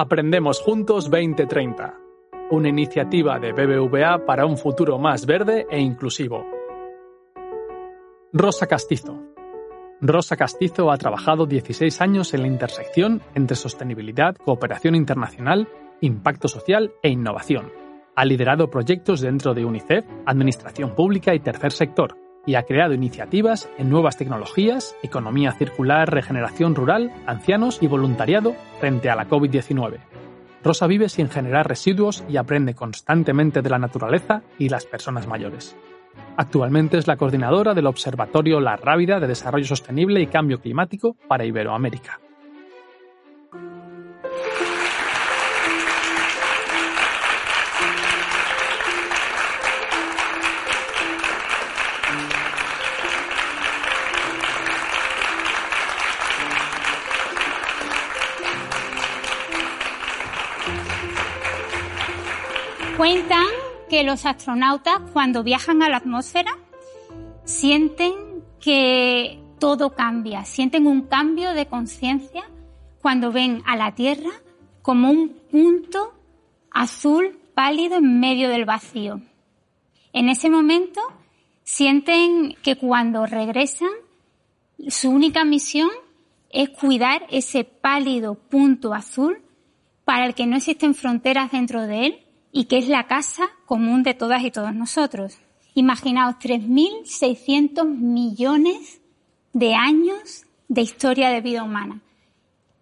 Aprendemos Juntos 2030, una iniciativa de BBVA para un futuro más verde e inclusivo. Rosa Castizo. Rosa Castizo ha trabajado 16 años en la intersección entre sostenibilidad, cooperación internacional, impacto social e innovación. Ha liderado proyectos dentro de UNICEF, Administración Pública y Tercer Sector, y ha creado iniciativas en nuevas tecnologías, economía circular, regeneración rural, ancianos y voluntariado frente a la COVID-19. Rosa vive sin generar residuos y aprende constantemente de la naturaleza y las personas mayores. Actualmente es la coordinadora del Observatorio La Rábida de Desarrollo Sostenible y Cambio Climático para Iberoamérica. Cuentan que los astronautas cuando viajan a la atmósfera sienten que todo cambia, sienten un cambio de conciencia cuando ven a la Tierra como un punto azul pálido en medio del vacío. En ese momento sienten que cuando regresan su única misión es cuidar ese pálido punto azul para el que no existen fronteras dentro de él y que es la casa común de todas y todos nosotros. Imaginaos 3.600 millones de años de historia de vida humana.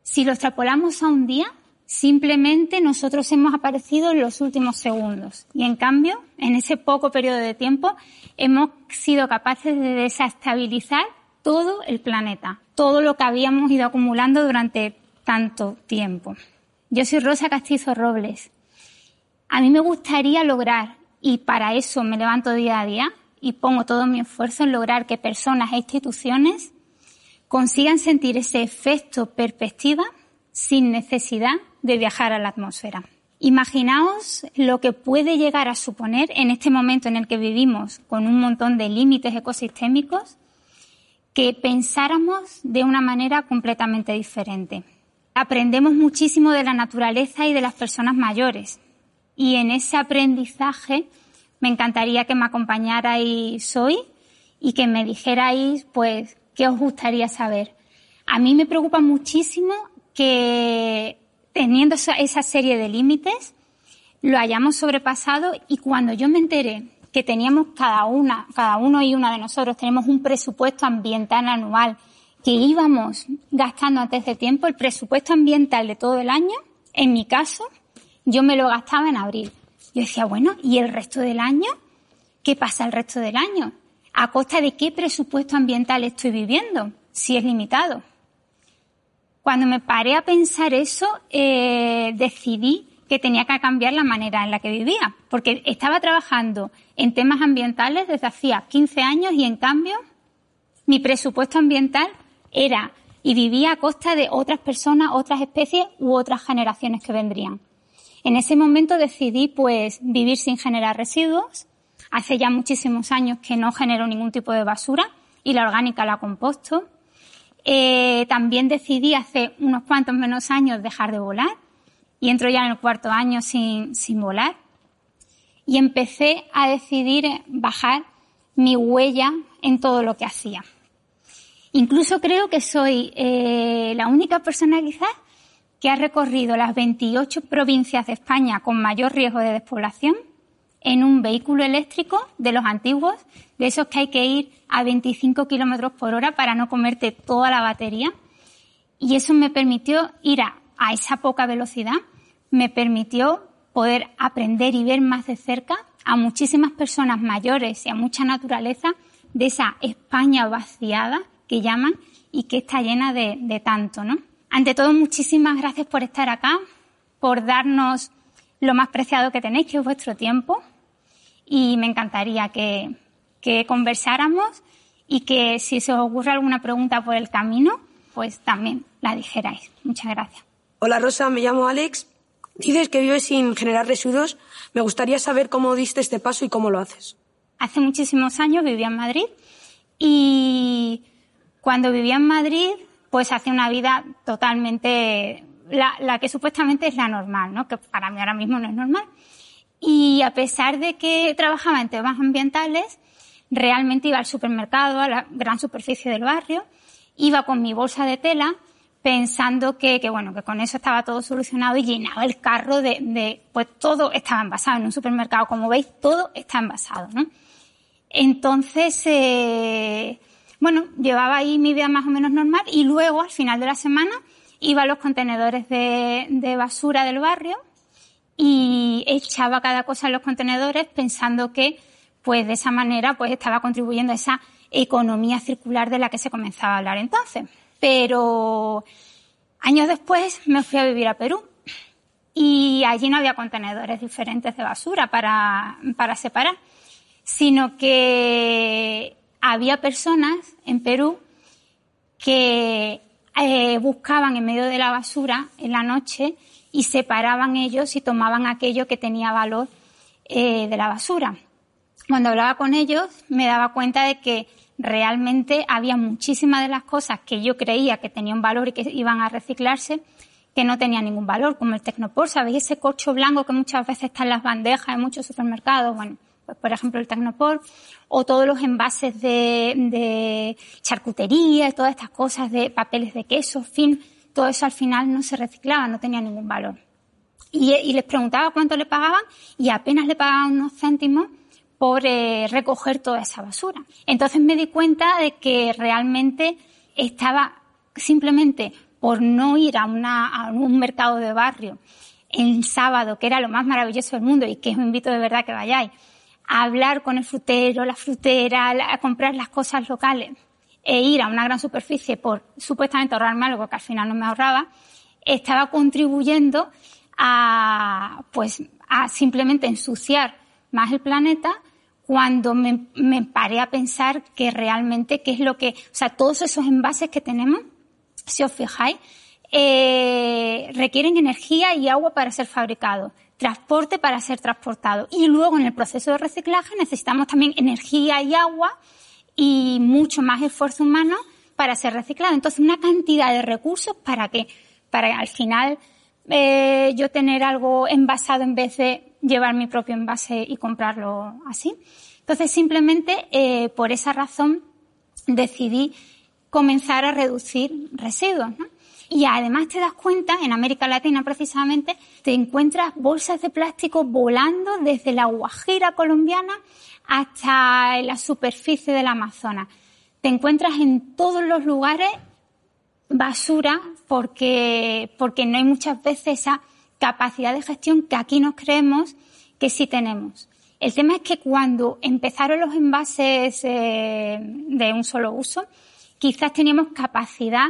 Si lo extrapolamos a un día, simplemente nosotros hemos aparecido en los últimos segundos. Y en cambio, en ese poco periodo de tiempo, hemos sido capaces de desestabilizar todo el planeta, todo lo que habíamos ido acumulando durante tanto tiempo. Yo soy Rosa Castizo Robles a mí me gustaría lograr, y para eso me levanto día a día y pongo todo mi esfuerzo en lograr que personas e instituciones consigan sentir ese efecto perspectiva sin necesidad de viajar a la atmósfera. Imaginaos lo que puede llegar a suponer en este momento en el que vivimos con un montón de límites ecosistémicos que pensáramos de una manera completamente diferente. Aprendemos muchísimo de la naturaleza y de las personas mayores. Y en ese aprendizaje me encantaría que me acompañarais hoy y que me dijerais, pues, qué os gustaría saber. A mí me preocupa muchísimo que teniendo esa serie de límites lo hayamos sobrepasado y cuando yo me enteré que teníamos cada una, cada uno y una de nosotros tenemos un presupuesto ambiental anual que íbamos gastando antes de tiempo, el presupuesto ambiental de todo el año, en mi caso, yo me lo gastaba en abril. Yo decía, bueno, ¿y el resto del año? ¿Qué pasa el resto del año? ¿A costa de qué presupuesto ambiental estoy viviendo? Si es limitado. Cuando me paré a pensar eso, eh, decidí que tenía que cambiar la manera en la que vivía, porque estaba trabajando en temas ambientales desde hacía 15 años y en cambio mi presupuesto ambiental era y vivía a costa de otras personas, otras especies u otras generaciones que vendrían. En ese momento decidí pues vivir sin generar residuos. Hace ya muchísimos años que no genero ningún tipo de basura y la orgánica la composto. Eh, también decidí hace unos cuantos menos años dejar de volar y entro ya en el cuarto año sin, sin volar. Y empecé a decidir bajar mi huella en todo lo que hacía. Incluso creo que soy eh, la única persona quizás que ha recorrido las 28 provincias de España con mayor riesgo de despoblación en un vehículo eléctrico de los antiguos, de esos que hay que ir a 25 kilómetros por hora para no comerte toda la batería. Y eso me permitió ir a, esa poca velocidad, me permitió poder aprender y ver más de cerca a muchísimas personas mayores y a mucha naturaleza de esa España vaciada que llaman y que está llena de, de tanto, ¿no? Ante todo, muchísimas gracias por estar acá, por darnos lo más preciado que tenéis, que es vuestro tiempo. Y me encantaría que, que conversáramos y que si se os ocurre alguna pregunta por el camino, pues también la dijerais. Muchas gracias. Hola Rosa, me llamo Alex. Dices que vives sin generar residuos. Me gustaría saber cómo diste este paso y cómo lo haces. Hace muchísimos años vivía en Madrid y cuando vivía en Madrid pues hace una vida totalmente la, que supuestamente es la normal, ¿no? Que para mí ahora mismo no es normal. Y a pesar de que trabajaba en temas ambientales, realmente iba al supermercado, a la gran superficie del barrio, iba con mi bolsa de tela pensando que, que bueno, que con eso estaba todo solucionado y llenaba el carro de, de, pues todo estaba envasado en un supermercado. Como veis, todo está envasado, ¿no? Entonces, eh, bueno, llevaba ahí mi vida más o menos normal y luego, al final de la semana, iba a los contenedores de, basura del barrio y echaba cada cosa en los contenedores pensando que, pues de esa manera, pues estaba contribuyendo a esa economía circular de la que se comenzaba a hablar entonces. Pero años después me fui a vivir a Perú y allí no había contenedores diferentes de basura para, para separar, sino que había personas en Perú que eh, buscaban en medio de la basura en la noche y separaban ellos y tomaban aquello que tenía valor eh, de la basura. Cuando hablaba con ellos me daba cuenta de que realmente había muchísimas de las cosas que yo creía que tenían valor y que iban a reciclarse que no tenían ningún valor, como el Tecnopor, ¿sabéis? Ese corcho blanco que muchas veces está en las bandejas en muchos supermercados, bueno, por ejemplo el Tecnopor, o todos los envases de, charcutería, todas estas cosas de papeles de queso, fin, todo eso al final no se reciclaba, no tenía ningún valor. Y, les preguntaba cuánto le pagaban y apenas le pagaban unos céntimos por eh, recoger toda esa basura. Entonces me di cuenta de que realmente estaba simplemente por no ir a un mercado de barrio el sábado, que era lo más maravilloso del mundo y que os invito de verdad que vayáis, a hablar con el frutero, la frutera, a comprar las cosas locales e ir a una gran superficie por supuestamente ahorrarme algo que al final no me ahorraba, estaba contribuyendo a, pues, a simplemente ensuciar más el planeta cuando me, me, paré a pensar que realmente qué es lo que, o sea, todos esos envases que tenemos, si os fijáis, eh, requieren energía y agua para ser fabricados, transporte para ser transportado y luego en el proceso de reciclaje necesitamos también energía y agua y mucho más esfuerzo humano para ser reciclado. Entonces, una cantidad de recursos para que, para al final eh, yo tener algo envasado en vez de llevar mi propio envase y comprarlo así. Entonces, simplemente eh, por esa razón decidí comenzar a reducir residuos. ¿no? Y además te das cuenta, en América Latina precisamente, te encuentras bolsas de plástico volando desde la Guajira colombiana hasta la superficie del Amazonas. Te encuentras en todos los lugares basura porque, porque no hay muchas veces esa capacidad de gestión que aquí nos creemos que sí tenemos. El tema es que cuando empezaron los envases eh, de un solo uso, quizás teníamos capacidad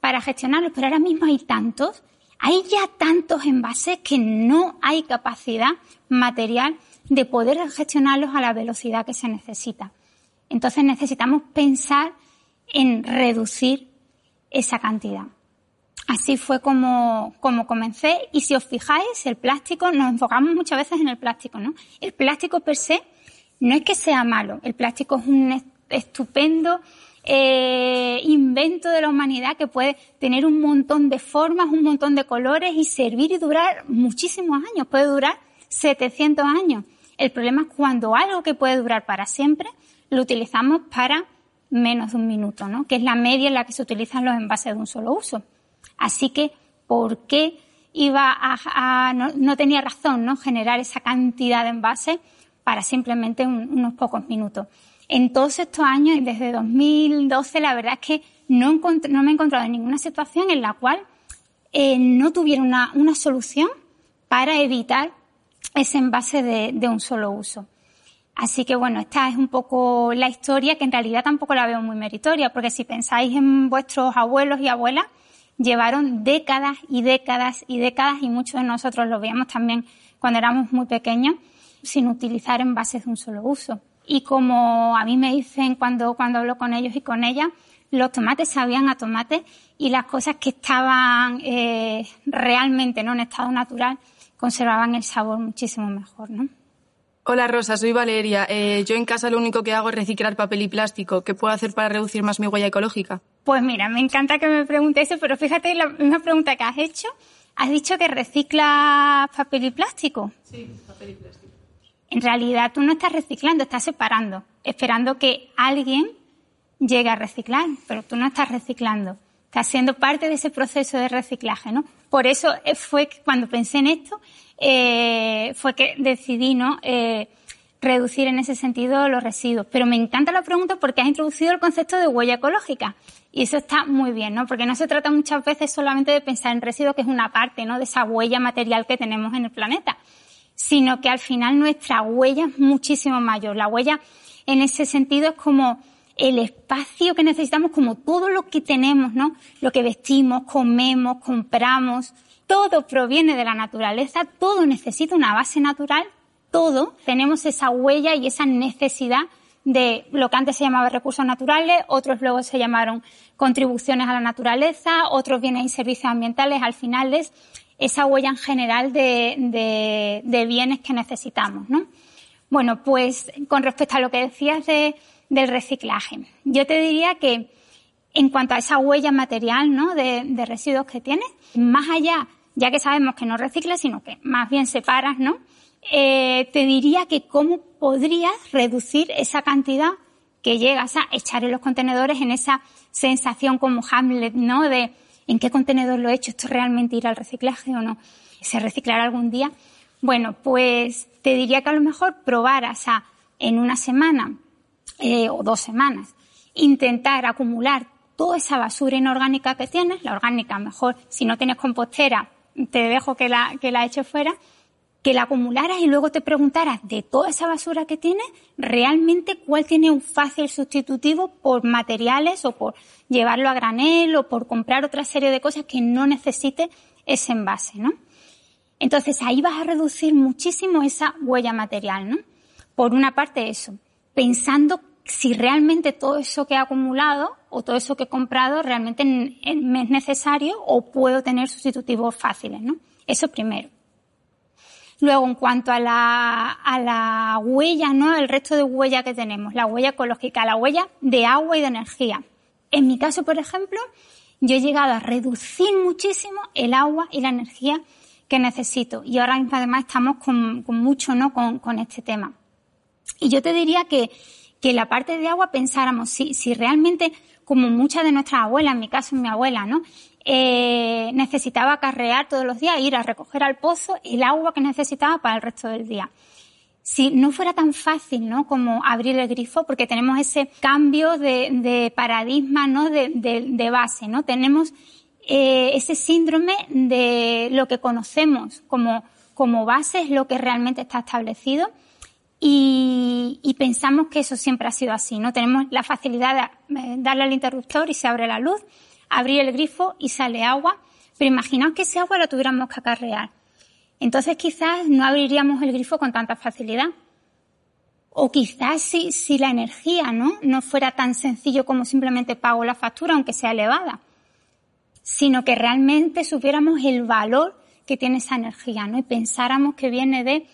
para gestionarlos, pero ahora mismo hay tantos, hay ya tantos envases que no hay capacidad material de poder gestionarlos a la velocidad que se necesita. Entonces necesitamos pensar en reducir esa cantidad. Así fue como, como comencé. Y si os fijáis, el plástico, nos enfocamos muchas veces en el plástico, ¿no? El plástico per se no es que sea malo. El plástico es un estupendo eh, invento de la humanidad que puede tener un montón de formas, un montón de colores y servir y durar muchísimos años. Puede durar 700 años. El problema es cuando algo que puede durar para siempre lo utilizamos para menos de un minuto, ¿no? Que es la media en la que se utilizan los envases de un solo uso. Así que, ¿por qué iba a, no, tenía razón, ¿no? Generar esa cantidad de envases para simplemente unos pocos minutos. En todos estos años, desde 2012, la verdad es que no, me he encontrado en ninguna situación en la cual eh, no tuviera una, solución para evitar ese envase de un solo uso. Así que bueno, esta es un poco la historia que en realidad tampoco la veo muy meritoria, porque si pensáis en vuestros abuelos y abuelas, llevaron décadas y décadas y décadas y muchos de nosotros lo veíamos también cuando éramos muy pequeños sin utilizar envases de un solo uso. Y como a mí me dicen cuando, cuando hablo con ellos y con ellas, los tomates sabían a tomate y las cosas que estaban eh, realmente no en estado natural conservaban el sabor muchísimo mejor, ¿no? Hola Rosa, soy Valeria. Eh, yo en casa lo único que hago es reciclar papel y plástico. ¿Qué puedo hacer para reducir más mi huella ecológica? Pues mira, me encanta que me preguntes eso, pero fíjate la misma pregunta que has hecho ¿Has dicho que recicla papel y plástico? Sí, papel y plástico. En realidad tú no estás reciclando, estás separando, esperando que alguien llegue a reciclar, pero tú no estás reciclando. Estás siendo parte de ese proceso de reciclaje, ¿no? Por eso eh, fue que cuando pensé en esto, eh, fue que decidí, ¿no? Eh, reducir en ese sentido los residuos. Pero me encanta la pregunta porque has introducido el concepto de huella ecológica. Y eso está muy bien, ¿no? Porque no se trata muchas veces solamente de pensar en residuos, que es una parte, ¿no? De esa huella material que tenemos en el planeta. Sino que al final nuestra huella es muchísimo mayor. La huella en ese sentido es como el espacio que necesitamos, como todo lo que tenemos, ¿no? Lo que vestimos, comemos, compramos, todo proviene de la naturaleza, todo necesita una base natural, todo tenemos esa huella y esa necesidad de lo que antes se llamaba recursos naturales, otros luego se llamaron contribuciones a la naturaleza, otros bienes y servicios ambientales, al final es esa huella en general de, bienes que necesitamos, ¿no? Bueno, pues con respecto a lo que decías de, del reciclaje, yo te diría que en cuanto a esa huella material, ¿no? De, de residuos que tienes, más allá, ya que sabemos que no reciclas, sino que más bien separas, ¿no? eh, te diría que cómo podrías reducir esa cantidad que llegas a echar en los contenedores en esa sensación como Hamlet, ¿no? De en qué contenedor lo he hecho, esto realmente irá al reciclaje o no, se reciclará algún día. Bueno, pues te diría que a lo mejor probaras a en una semana eh, o dos semanas intentar acumular toda esa basura inorgánica que tienes, la orgánica mejor, si no tienes compostera, te dejo que la, que la fuera, que la acumularas y luego te preguntaras de toda esa basura que tienes, realmente cuál tiene un fácil sustitutivo por materiales o por llevarlo a granel o por comprar otra serie de cosas que no necesite ese envase, ¿no? Entonces ahí vas a reducir muchísimo esa huella material, ¿no? Por una parte eso, pensando si realmente todo eso que he acumulado o todo eso que he comprado realmente me es necesario o puedo tener sustitutivos fáciles, ¿no? Eso primero. Luego, en cuanto a la, a la huella, ¿no? El resto de huella que tenemos, la huella ecológica, la huella de agua y de energía. En mi caso, por ejemplo, yo he llegado a reducir muchísimo el agua y la energía que necesito. Y ahora mismo además estamos con, con mucho, ¿no? Con, con, este tema. Y yo te diría que, que la parte de agua pensáramos si, si realmente, como muchas de nuestras abuelas, en mi caso mi abuela, ¿no? Eh, necesitaba carrear todos los días, ir a recoger al pozo el agua que necesitaba para el resto del día. Si no fuera tan fácil, ¿no? Como abrir el grifo, porque tenemos ese cambio de, paradigma, ¿no? De, base, ¿no? Tenemos eh, ese síndrome de lo que conocemos como, como base es lo que realmente está establecido y, y, pensamos que eso siempre ha sido así, ¿no? Tenemos la facilidad de eh, darle al interruptor y se abre la luz abrir el grifo y sale agua, pero imaginaos que ese agua la tuviéramos que acarrear. Entonces quizás no abriríamos el grifo con tanta facilidad. O quizás si, si la energía ¿no? no fuera tan sencillo como simplemente pago la factura, aunque sea elevada, sino que realmente supiéramos el valor que tiene esa energía, ¿no? Y pensáramos que viene de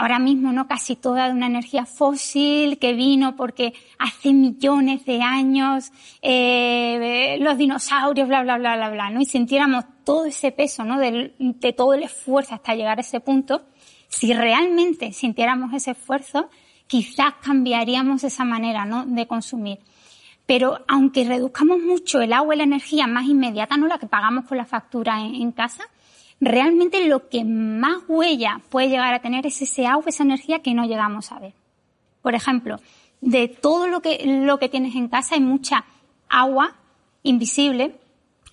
ahora mismo no casi toda de una energía fósil que vino porque hace millones de años eh, los dinosaurios, bla, bla, bla, bla, bla, ¿no? Y sintiéramos todo ese peso, ¿no? De, todo el esfuerzo hasta llegar a ese punto, si realmente sintiéramos ese esfuerzo, quizás cambiaríamos esa manera, ¿no? De consumir. Pero aunque reduzcamos mucho el agua y la energía más inmediata, ¿no? La que pagamos con la factura en, en casa, realmente lo que más huella puede llegar a tener es ese agua, esa energía que no llegamos a ver. Por ejemplo, de todo lo que, lo que tienes en casa hay mucha agua invisible,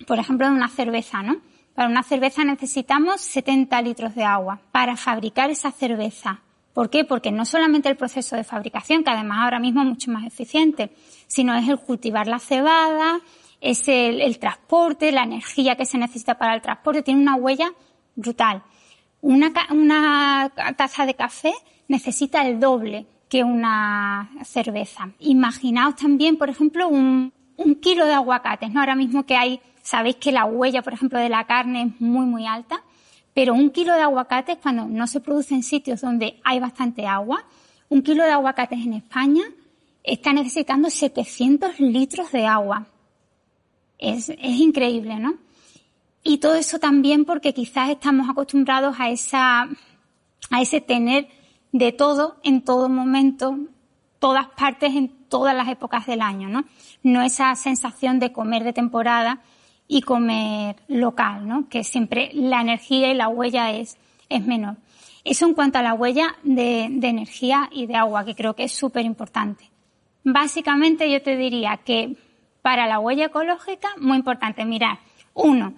por ejemplo, de una cerveza, ¿no? Para una cerveza necesitamos 70 litros de agua para fabricar esa cerveza. ¿Por qué? Porque no solamente el proceso de fabricación, que además ahora mismo es mucho más eficiente, sino es el cultivar la cebada, es el, transporte, la energía que se necesita para el transporte, tiene una huella brutal. Una, una taza de café necesita el doble que una cerveza. Imaginaos también, por ejemplo, un, un kilo de aguacates, ¿no? Ahora mismo que hay, sabéis que la huella, por ejemplo, de la carne es muy, muy alta, pero un kilo de aguacates, cuando no se produce en sitios donde hay bastante agua, un kilo de aguacates en España está necesitando 700 litros de agua. Es, es increíble, ¿no? Y todo eso también porque quizás estamos acostumbrados a esa, a ese tener de todo en todo momento, todas partes en todas las épocas del año, ¿no? No esa sensación de comer de temporada y comer local, ¿no? Que siempre la energía y la huella es, es menor. Eso en cuanto a la huella de, de energía y de agua, que creo que es súper importante. Básicamente yo te diría que para la huella ecológica, muy importante mirar, uno,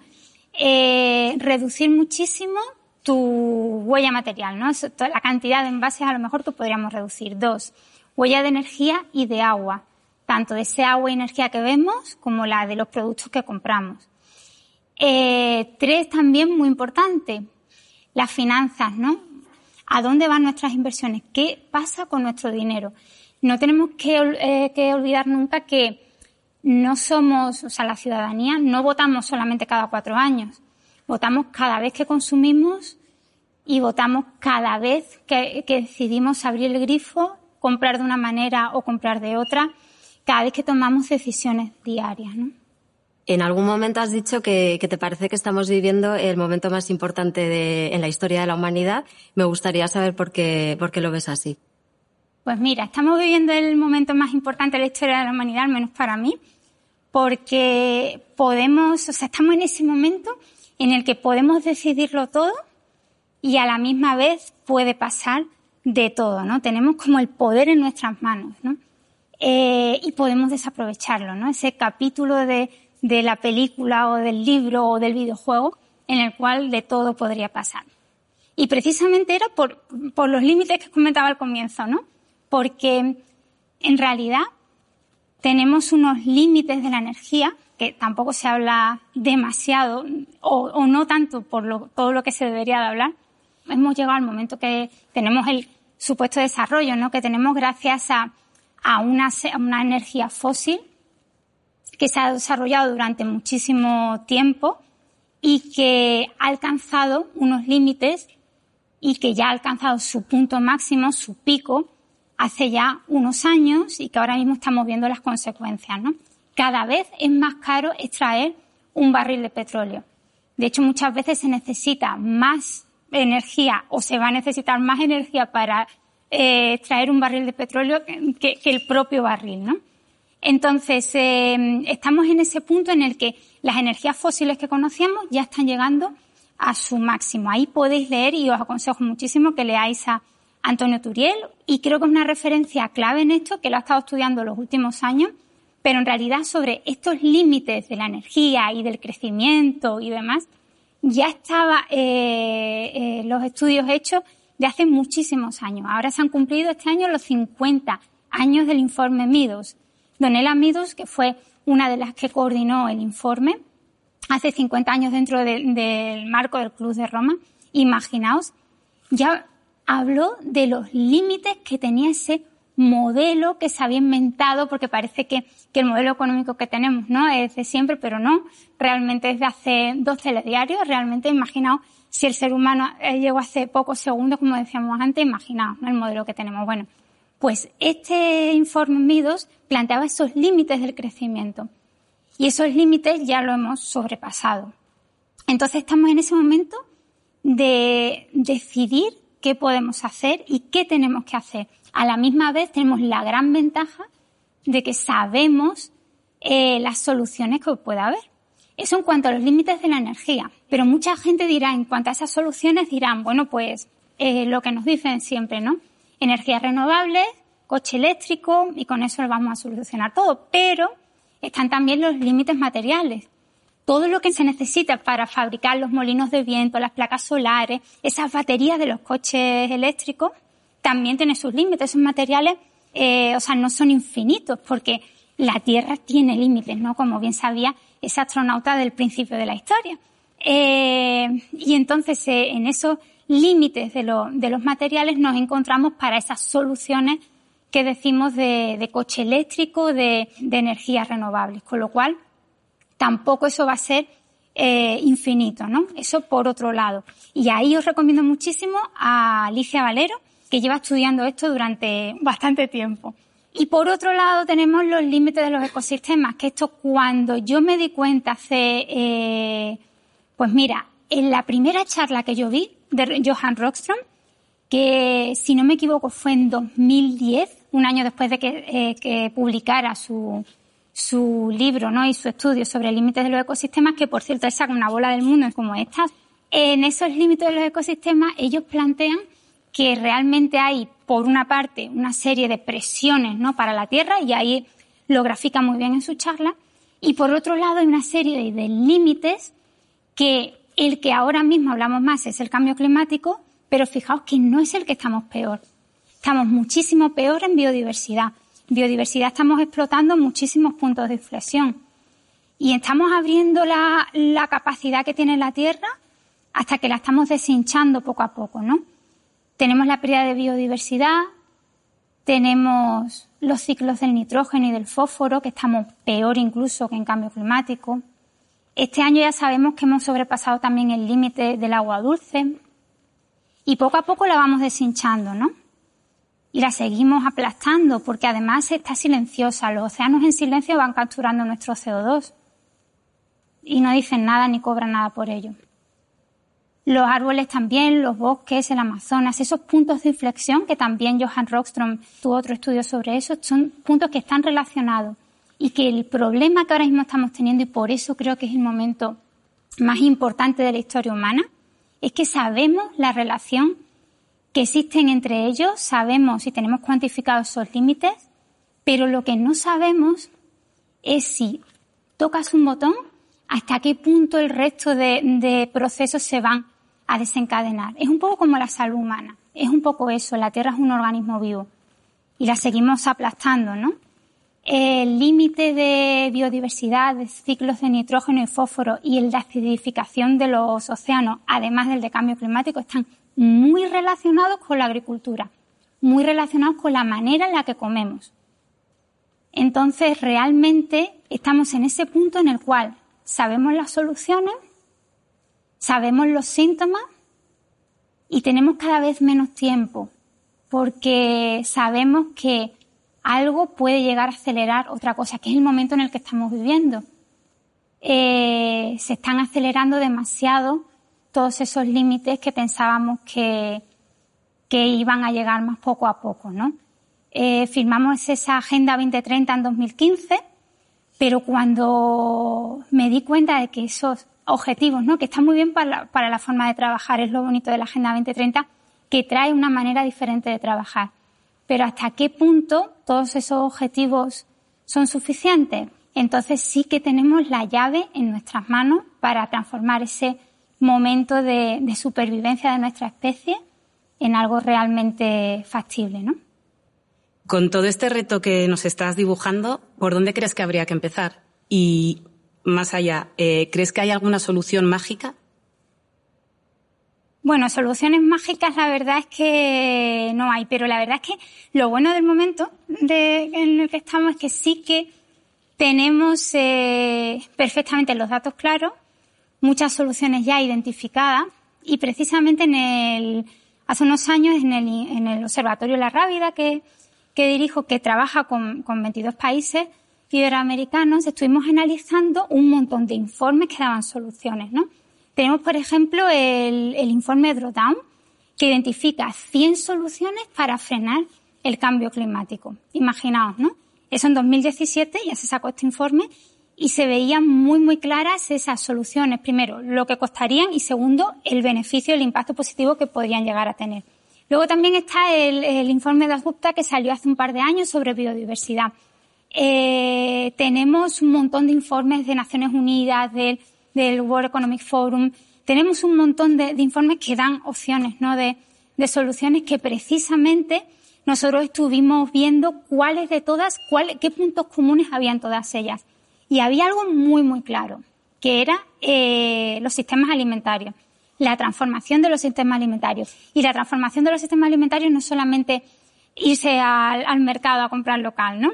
eh, reducir muchísimo tu huella material, ¿no? la cantidad de envases a lo mejor tú podríamos reducir. Dos, huella de energía y de agua, tanto de ese agua y energía que vemos como la de los productos que compramos. Eh, tres, también muy importante, las finanzas, ¿no? ¿A dónde van nuestras inversiones? ¿Qué pasa con nuestro dinero? No tenemos que, eh, que olvidar nunca que no somos, o sea, la ciudadanía no votamos solamente cada cuatro años. Votamos cada vez que consumimos y votamos cada vez que, decidimos abrir el grifo, comprar de una manera o comprar de otra, cada vez que tomamos decisiones diarias, ¿no? En algún momento has dicho que, te parece que estamos viviendo el momento más importante de, en la historia de la humanidad. Me gustaría saber por qué, por qué lo ves así. Pues mira, estamos viviendo el momento más importante de la historia de la humanidad, al menos para mí, porque podemos, o sea, estamos en ese momento en el que podemos decidirlo todo y a la misma vez puede pasar de todo, ¿no? Tenemos como el poder en nuestras manos, ¿no? Eh, y podemos desaprovecharlo, ¿no? Ese capítulo de, de la película o del libro o del videojuego en el cual de todo podría pasar. Y precisamente era por, por los límites que comentaba al comienzo, ¿no? Porque en realidad tenemos unos límites de la energía, que tampoco se habla demasiado o, no tanto por todo lo que se debería de hablar. Hemos llegado al momento que tenemos el supuesto desarrollo, ¿no? Que tenemos gracias a, a una, una energía fósil que se ha desarrollado durante muchísimo tiempo y que ha alcanzado unos límites y que ya ha alcanzado su punto máximo, su pico, hace ya unos años y que ahora mismo estamos viendo las consecuencias. Cada vez es más caro extraer un barril de petróleo. De hecho, muchas veces se necesita más energía o se va a necesitar más energía para eh, extraer un barril de petróleo que, el propio barril, ¿no? Entonces, eh, estamos en ese punto en el que las energías fósiles que conocíamos ya están llegando a su máximo. Ahí podéis leer y os aconsejo muchísimo que leáis a Antonio Turiel, y creo que es una referencia clave en esto, que lo ha estado estudiando los últimos años, pero en realidad sobre estos límites de la energía y del crecimiento y demás, ya estaba eh, eh, los estudios hechos de hace muchísimos años. Ahora se han cumplido este año los 50 años del informe Midos. Donela Midos, que fue una de las que coordinó el informe, hace 50 años dentro del marco del Club de Roma, imaginaos, ya habló de los límites que tenía ese modelo que se había inventado, porque parece que, el modelo económico que tenemos no es de siempre, pero no, realmente es de hace dos telediarios, realmente imaginaos si el ser humano eh, llegó hace pocos segundos, como decíamos antes, imaginaos el modelo que tenemos. Bueno, pues este informe MIDOS planteaba esos límites del crecimiento. Y esos límites ya lo hemos sobrepasado. Entonces estamos en ese momento de decidir qué podemos hacer y qué tenemos que hacer. A la misma vez tenemos la gran ventaja de que sabemos eh, las soluciones que pueda haber. Eso en cuanto a los límites de la energía. Pero mucha gente dirá, en cuanto a esas soluciones, dirán, bueno, pues eh, lo que nos dicen siempre, ¿no? Energías renovables, coche eléctrico y con eso lo vamos a solucionar todo. Pero están también los límites materiales todo lo que se necesita para fabricar los molinos de viento, las placas solares, esas baterías de los coches eléctricos, también tiene sus límites. Esos materiales, eh, o sea, no son infinitos porque la Tierra tiene límites, ¿no? Como bien sabía ese astronauta del principio de la historia. Eh, y entonces, eh, en esos límites de, los materiales nos encontramos para esas soluciones que decimos de, coche eléctrico, de, de energías renovables. Con lo cual, tampoco eso va a ser eh, infinito, ¿no? Eso por otro lado. Y ahí os recomiendo muchísimo a Alicia Valero, que lleva estudiando esto durante bastante tiempo. Y por otro lado tenemos los límites de los ecosistemas, que esto cuando yo me di cuenta hace, eh, Pues mira, en la primera charla que yo vi de Johan Rockström, que si no me equivoco fue en 2010, un año después de que, eh, que publicara su, su libro ¿no? y su estudio sobre límites de los ecosistemas, que por cierto él saca una bola del mundo como esta. En esos límites de los ecosistemas ellos plantean que realmente hay, por una parte, una serie de presiones ¿no? para la Tierra, y ahí lo grafica muy bien en su charla, y por otro lado hay una serie de límites que el que ahora mismo hablamos más es el cambio climático, pero fijaos que no es el que estamos peor. Estamos muchísimo peor en biodiversidad. Biodiversidad estamos explotando muchísimos puntos de inflexión. Y estamos abriendo la, capacidad que tiene la Tierra hasta que la estamos deshinchando poco a poco, ¿no? Tenemos la pérdida de biodiversidad, tenemos los ciclos del nitrógeno y del fósforo, que estamos peor incluso que en cambio climático. Este año ya sabemos que hemos sobrepasado también el límite del agua dulce y poco a poco la vamos deshinchando, ¿no? Y la seguimos aplastando porque además está silenciosa. Los océanos en silencio van capturando nuestro CO2 y no dicen nada ni cobran nada por ello. Los árboles también, los bosques, el Amazonas, esos puntos de inflexión que también Johan Rockström tuvo otro estudio sobre eso, son puntos que están relacionados y que el problema que ahora mismo estamos teniendo, y por eso creo que es el momento más importante de la historia humana, es que sabemos la relación que existen entre ellos, sabemos y tenemos cuantificados esos límites, pero lo que no sabemos es si tocas un botón, hasta qué punto el resto de, de procesos se van a desencadenar. Es un poco como la salud humana, es un poco eso, la Tierra es un organismo vivo y la seguimos aplastando, ¿no? el límite de biodiversidad, de ciclos de nitrógeno y fósforo y la acidificación de los océanos, además del de cambio climático, están muy relacionados con la agricultura, muy relacionados con la manera en la que comemos. Entonces, realmente estamos en ese punto en el cual sabemos las soluciones, sabemos los síntomas y tenemos cada vez menos tiempo porque sabemos que algo puede llegar a acelerar otra cosa, que es el momento en el que estamos viviendo. Eh, se están acelerando demasiado todos esos límites que pensábamos que, que iban a llegar más poco a poco, ¿no? Eh, firmamos esa Agenda 2030 en 2015, pero cuando me di cuenta de que esos objetivos, ¿no? Que están muy bien para la, para la forma de trabajar, es lo bonito de la Agenda 2030, que trae una manera diferente de trabajar pero hasta qué punto todos esos objetivos son suficientes. Entonces sí que tenemos la llave en nuestras manos para transformar ese momento de, supervivencia de nuestra especie en algo realmente factible, ¿no? Con todo este reto que nos estás dibujando, ¿por dónde crees que habría que empezar? Y más allá, eh, ¿crees que hay alguna solución mágica? Bueno, soluciones mágicas la verdad es que no hay, pero la verdad es que lo bueno del momento en el que estamos es que sí que tenemos eh, perfectamente los datos claros, muchas soluciones ya identificadas y precisamente en el, hace unos años en el, en el Observatorio La Rábida que, que dirijo, que trabaja con, con 22 países iberoamericanos, estuvimos analizando un montón de informes que daban soluciones, ¿no? Tenemos, por ejemplo, el, informe Drawdown, que identifica 100 soluciones para frenar el cambio climático. Imaginaos, ¿no? Eso en 2017 ya se sacó este informe y se veían muy, muy claras esas soluciones. Primero, lo que costarían y segundo, el beneficio, el impacto positivo que podrían llegar a tener. Luego también está el, informe de Asgupta que salió hace un par de años sobre biodiversidad. Eh, tenemos un montón de informes de Naciones Unidas, del World Economic Forum. Tenemos un montón de, informes que dan opciones, ¿no? De, soluciones que precisamente nosotros estuvimos viendo cuáles de todas, qué puntos comunes había en todas ellas. Y había algo muy, muy claro, que era eh, los sistemas alimentarios, la transformación de los sistemas alimentarios. Y la transformación de los sistemas alimentarios no es solamente irse al, mercado a comprar local, ¿no?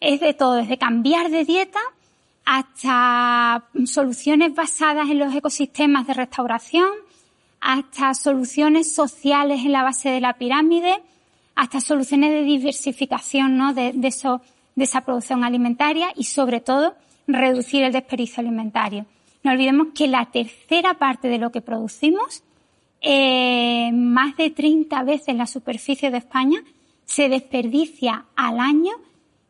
Es de todo, desde cambiar de dieta hasta soluciones basadas en los ecosistemas de restauración, hasta soluciones sociales en la base de la pirámide, hasta soluciones de diversificación ¿no? de, de esa producción alimentaria y sobre todo reducir el desperdicio alimentario. no olvidemos que la tercera parte de lo que producimos, eh, más de 30 veces la superficie de España, se desperdicia al año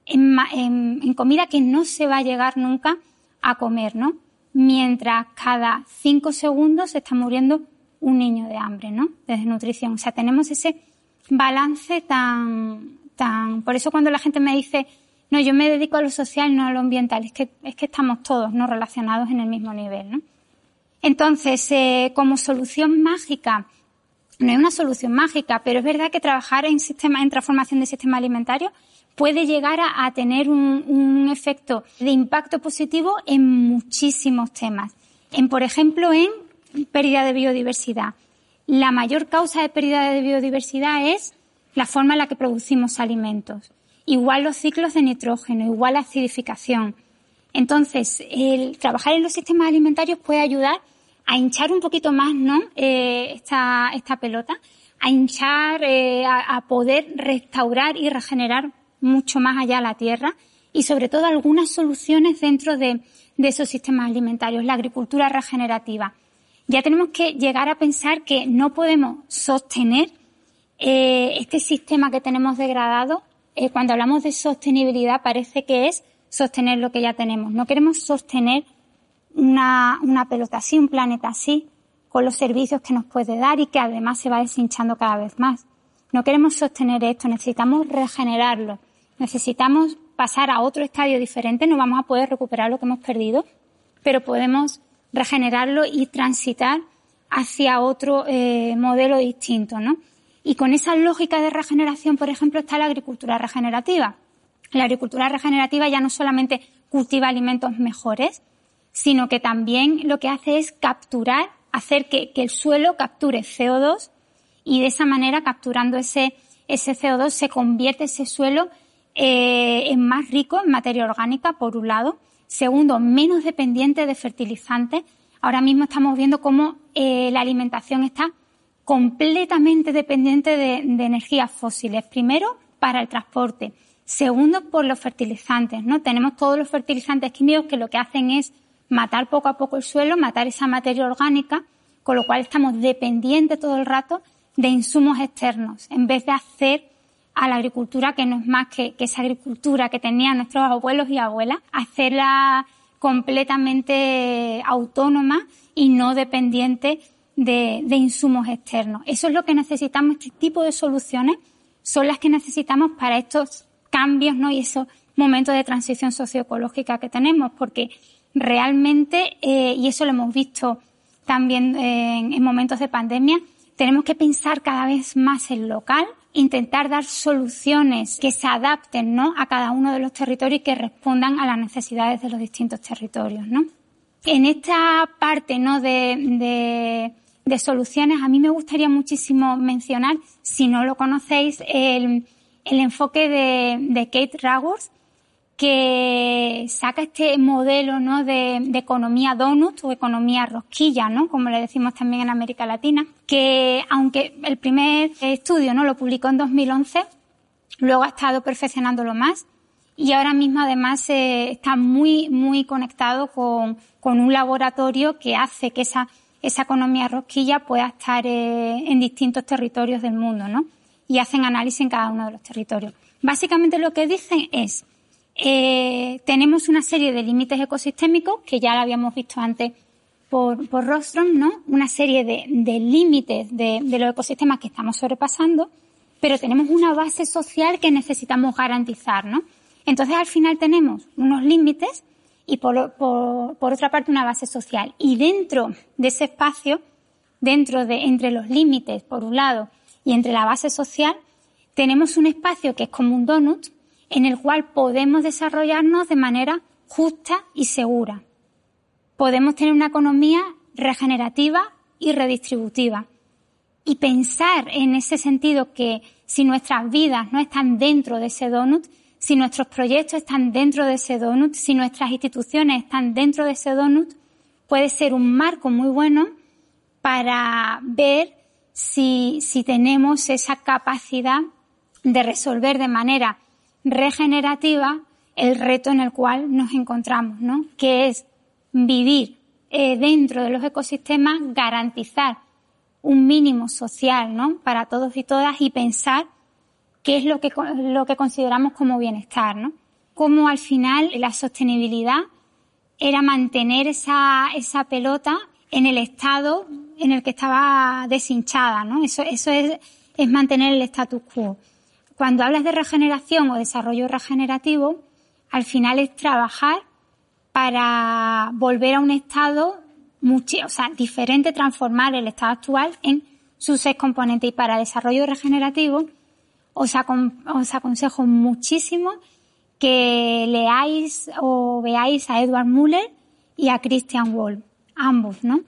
en, en, comida que no se va a llegar nunca a comer, ¿no? Mientras cada cinco segundos se está muriendo un niño de hambre, ¿no? De desnutrición. O sea, tenemos ese balance tan, tan, por eso cuando la gente me dice, no, yo me dedico a lo social, no a lo ambiental, es que, es que estamos todos, ¿no? Relacionados en el mismo nivel, ¿no? Entonces, eh, como solución mágica, no es una solución mágica, pero es verdad que trabajar en sistema, en transformación de sistema alimentario puede llegar a, tener un, efecto de impacto positivo en muchísimos temas. En, por ejemplo, en pérdida de biodiversidad. La mayor causa de pérdida de biodiversidad es la forma en la que producimos alimentos. Igual los ciclos de nitrógeno, igual la acidificación. Entonces, el trabajar en los sistemas alimentarios puede ayudar a hinchar un poquito más, ¿no? Eh, esta, esta pelota, a hinchar, eh, a, poder restaurar y regenerar mucho más allá la tierra y sobre todo algunas soluciones dentro de, esos sistemas alimentarios, la agricultura regenerativa. Ya tenemos que llegar a pensar que no podemos sostener eh, este sistema que tenemos degradado. Eh, cuando hablamos de sostenibilidad parece que es sostener lo que ya tenemos. No queremos sostener una, una pelota así, un planeta así, con los servicios que nos puede dar y que además se va deshinchando cada vez más. No queremos sostener esto, necesitamos regenerarlo necesitamos pasar a otro estadio diferente, no vamos a poder recuperar lo que hemos perdido, pero podemos regenerarlo y transitar hacia otro eh, modelo distinto, ¿no? Y con esa lógica de regeneración, por ejemplo, está la agricultura regenerativa. La agricultura regenerativa ya no solamente cultiva alimentos mejores, sino que también lo que hace es capturar, hacer que, el suelo capture CO2 y de esa manera, capturando ese, ese CO2, se convierte ese suelo eh, es más rico en materia orgánica, por un lado. Segundo, menos dependiente de fertilizantes. Ahora mismo estamos viendo cómo eh, la alimentación está completamente dependiente de, energías fósiles. Primero, para el transporte. Segundo, por los fertilizantes, ¿no? Tenemos todos los fertilizantes químicos que lo que hacen es matar poco a poco el suelo, matar esa materia orgánica, con lo cual estamos dependientes todo el rato de insumos externos, en vez de hacer a la agricultura que no es más que, esa agricultura que tenían nuestros abuelos y abuelas, hacerla completamente autónoma y no dependiente de, insumos externos. Eso es lo que necesitamos, este tipo de soluciones son las que necesitamos para estos cambios ¿no? y esos momentos de transición socioecológica que tenemos, porque realmente, eh, y eso lo hemos visto también en momentos de pandemia, tenemos que pensar cada vez más en local, intentar dar soluciones que se adapten ¿no? a cada uno de los territorios y que respondan a las necesidades de los distintos territorios. ¿no? En esta parte ¿no? de, soluciones, a mí me gustaría muchísimo mencionar, si no lo conocéis, el, el enfoque de, de Kate Raworth, que saca este modelo ¿no? de, economía donut o economía rosquilla, ¿no? como le decimos también en América Latina, que aunque el primer estudio no lo publicó en 2011, luego ha estado perfeccionándolo más y ahora mismo además eh, está muy muy conectado con, con, un laboratorio que hace que esa, esa economía rosquilla pueda estar eh, en distintos territorios del mundo, ¿no? Y hacen análisis en cada uno de los territorios. Básicamente lo que dicen es eh, tenemos una serie de límites ecosistémicos que ya lo habíamos visto antes por, por ¿no? Una serie de, de límites de, de, los ecosistemas que estamos sobrepasando, pero tenemos una base social que necesitamos garantizar, ¿no? Entonces al final tenemos unos límites y por, por, otra parte una base social. Y dentro de ese espacio, dentro de, entre los límites, por un lado, y entre la base social, tenemos un espacio que es como un donut, en el cual podemos desarrollarnos de manera justa y segura. Podemos tener una economía regenerativa y redistributiva. Y pensar en ese sentido que si nuestras vidas no están dentro de ese donut, si nuestros proyectos están dentro de ese donut, si nuestras instituciones están dentro de ese donut, puede ser un marco muy bueno para ver si, si tenemos esa capacidad de resolver de manera regenerativa el reto en el cual nos encontramos, ¿no? Que es vivir eh, dentro de los ecosistemas garantizar un mínimo social, ¿no? Para todos y todas y pensar qué es lo que, consideramos como bienestar, ¿no? Como al final la sostenibilidad era mantener esa, pelota en el estado en el que estaba deshinchada, ¿no? Eso, eso es, es mantener el status quo. Cuando hablas de regeneración o desarrollo regenerativo, al final es trabajar para volver a un estado o sea, diferente, transformar el estado actual en sus seis componentes. Y para desarrollo regenerativo, os, aconsejo muchísimo que leáis o veáis a Edward Muller y a Christian Wall, ambos, ¿no?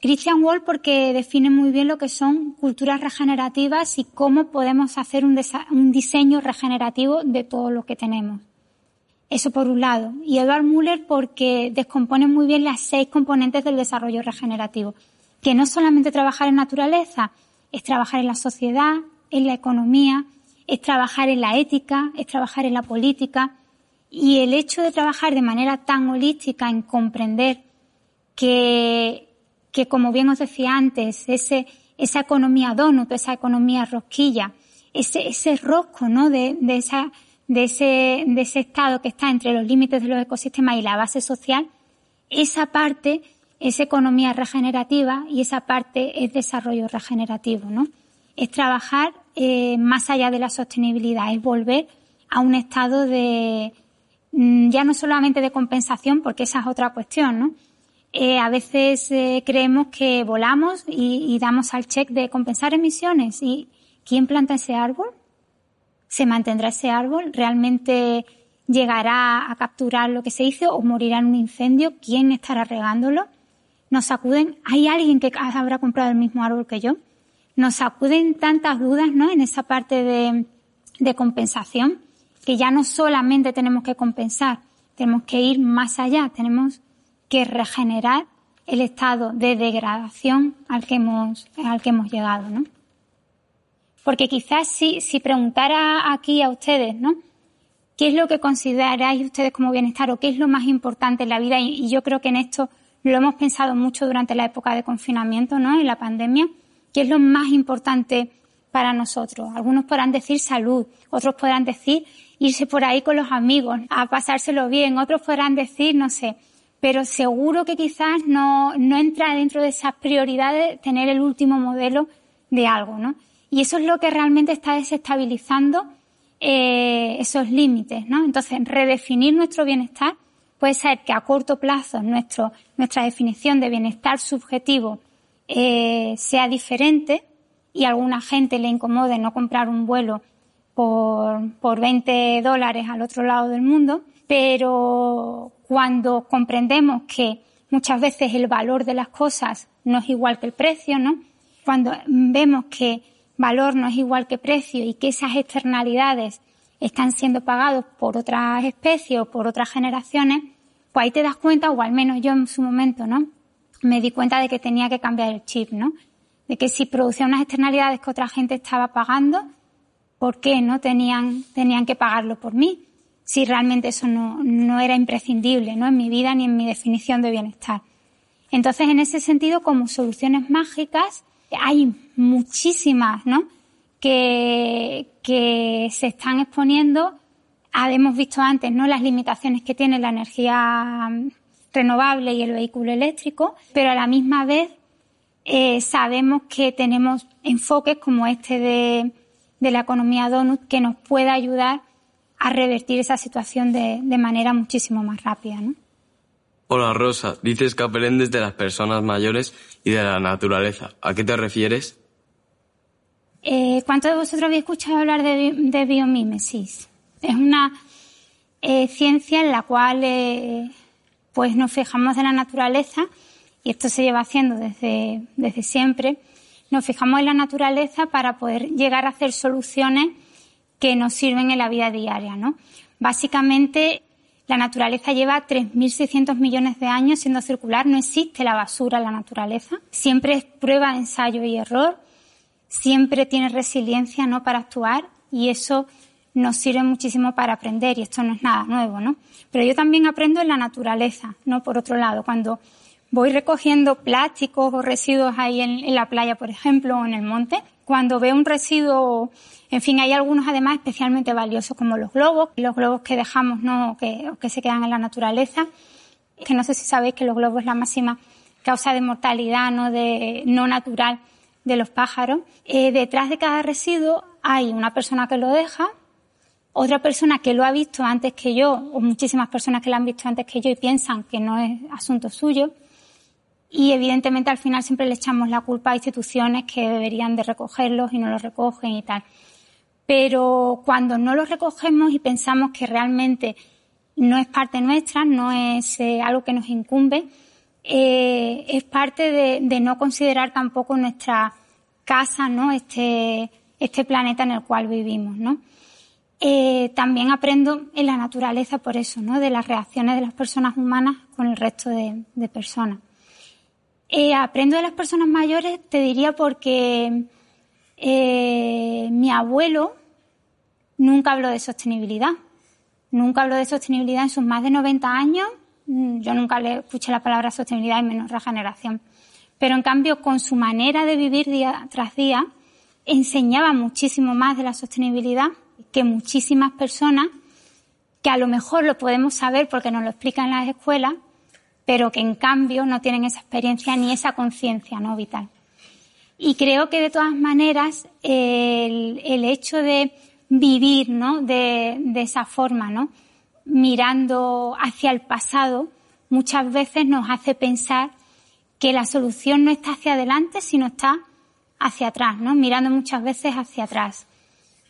Christian Wall porque define muy bien lo que son culturas regenerativas y cómo podemos hacer un, un diseño regenerativo de todo lo que tenemos. Eso por un lado. Y Edward Muller porque descompone muy bien las seis componentes del desarrollo regenerativo. Que no solamente trabajar en naturaleza, es trabajar en la sociedad, en la economía, es trabajar en la ética, es trabajar en la política. Y el hecho de trabajar de manera tan holística en comprender que, que como bien os decía antes, ese, esa economía donut, esa economía rosquilla, ese, ese rosco, ¿no? De, de esa, de ese, de ese estado que está entre los límites de los ecosistemas y la base social, esa parte es economía regenerativa y esa parte es desarrollo regenerativo, ¿no? Es trabajar eh, más allá de la sostenibilidad, es volver a un estado de, mm, ya no solamente de compensación, porque esa es otra cuestión, ¿no? Eh, a veces eh, creemos que volamos y, y, damos al check de compensar emisiones. ¿Y quién planta ese árbol? ¿Se mantendrá ese árbol? ¿Realmente llegará a capturar lo que se hizo o morirá en un incendio? ¿Quién estará regándolo? Nos acuden, ¿hay alguien que habrá comprado el mismo árbol que yo? Nos acuden tantas dudas, ¿no? En esa parte de, de compensación, que ya no solamente tenemos que compensar, tenemos que ir más allá, tenemos que regenerar el estado de degradación al que hemos, al que hemos llegado, ¿no? Porque quizás si, si preguntara aquí a ustedes, ¿no? ¿Qué es lo que consideráis ustedes como bienestar o qué es lo más importante en la vida? Y, yo creo que en esto lo hemos pensado mucho durante la época de confinamiento, ¿no? En la pandemia. ¿Qué es lo más importante para nosotros? Algunos podrán decir salud, otros podrán decir irse por ahí con los amigos, a pasárselo bien, otros podrán decir, no sé, pero seguro que quizás no, no entra dentro de esas prioridades tener el último modelo de algo, ¿no? Y eso es lo que realmente está desestabilizando eh, esos límites, ¿no? Entonces, redefinir nuestro bienestar puede ser que a corto plazo nuestra definición de bienestar subjetivo eh, sea diferente y a alguna gente le incomode no comprar un vuelo por, por 20 dólares al otro lado del mundo, pero cuando comprendemos que muchas veces el valor de las cosas no es igual que el precio, ¿no? Cuando vemos que valor no es igual que precio y que esas externalidades están siendo pagados por otras especies o por otras generaciones, pues ahí te das cuenta, o al menos yo en su momento, ¿no? Me di cuenta de que tenía que cambiar el chip, ¿no? De que si producía unas externalidades que otra gente estaba pagando, ¿por qué no tenían, tenían que pagarlo por mí? Si realmente eso no, no era imprescindible, ¿no? En mi vida ni en mi definición de bienestar. Entonces, en ese sentido, como soluciones mágicas, hay muchísimas, ¿no? Que, que se están exponiendo. Hemos visto antes, ¿no? Las limitaciones que tiene la energía renovable y el vehículo eléctrico, pero a la misma vez eh, sabemos que tenemos enfoques como este de, de, la economía donut que nos puede ayudar a revertir esa situación de, de manera muchísimo más rápida, ¿no? Hola Rosa, dices que aprendes de las personas mayores y de la naturaleza. ¿A qué te refieres? Eh, ¿Cuántos de vosotros habéis escuchado hablar de, biomímesis? Es una eh, ciencia en la cual eh, pues nos fijamos en la naturaleza y esto se lleva haciendo desde, desde siempre. Nos fijamos en la naturaleza para poder llegar a hacer soluciones que nos sirven en la vida diaria, ¿no? Básicamente la naturaleza lleva 3.600 millones de años siendo circular, no existe la basura en la naturaleza. Siempre es prueba, ensayo y error. Siempre tiene resiliencia, ¿no? Para actuar y eso nos sirve muchísimo para aprender y esto no es nada nuevo, ¿no? Pero yo también aprendo en la naturaleza, ¿no? Por otro lado, cuando voy recogiendo plásticos o residuos ahí en, la playa, por ejemplo, o en el monte, cuando veo un residuo, en fin, hay algunos además especialmente valiosos como los globos, los globos que dejamos, ¿no? que, que se quedan en la naturaleza, que no sé si sabéis que los globos es la máxima causa de mortalidad no, de, no natural de los pájaros. Eh, detrás de cada residuo hay una persona que lo deja, otra persona que lo ha visto antes que yo, o muchísimas personas que lo han visto antes que yo y piensan que no es asunto suyo. Y evidentemente al final siempre le echamos la culpa a instituciones que deberían de recogerlos y no los recogen y tal. Pero cuando no los recogemos y pensamos que realmente no es parte nuestra, no es eh, algo que nos incumbe, eh, es parte de, no considerar tampoco nuestra casa, ¿no? Este, este planeta en el cual vivimos, ¿no? Eh, también aprendo en la naturaleza por eso, ¿no? De las reacciones de las personas humanas con el resto de, personas. Eh, aprendo de las personas mayores, te diría porque mi abuelo nunca habló de sostenibilidad. Nunca habló de sostenibilidad en sus más de 90 años Mm, yo nunca le escuché la palabra sostenibilidad y menos regeneración. Pero en cambio, con su manera de vivir día tras día, enseñaba muchísimo más de la sostenibilidad que muchísimas personas que a lo mejor lo podemos saber porque nos lo explican las escuelas, pero que en cambio no tienen esa experiencia ni esa conciencia no vital. Y creo que de todas maneras el, el hecho de vivir ¿no? de, de esa forma, ¿no? mirando hacia el pasado muchas veces nos hace pensar que la solución no está hacia adelante, sino está hacia atrás, ¿no? Mirando muchas veces hacia atrás.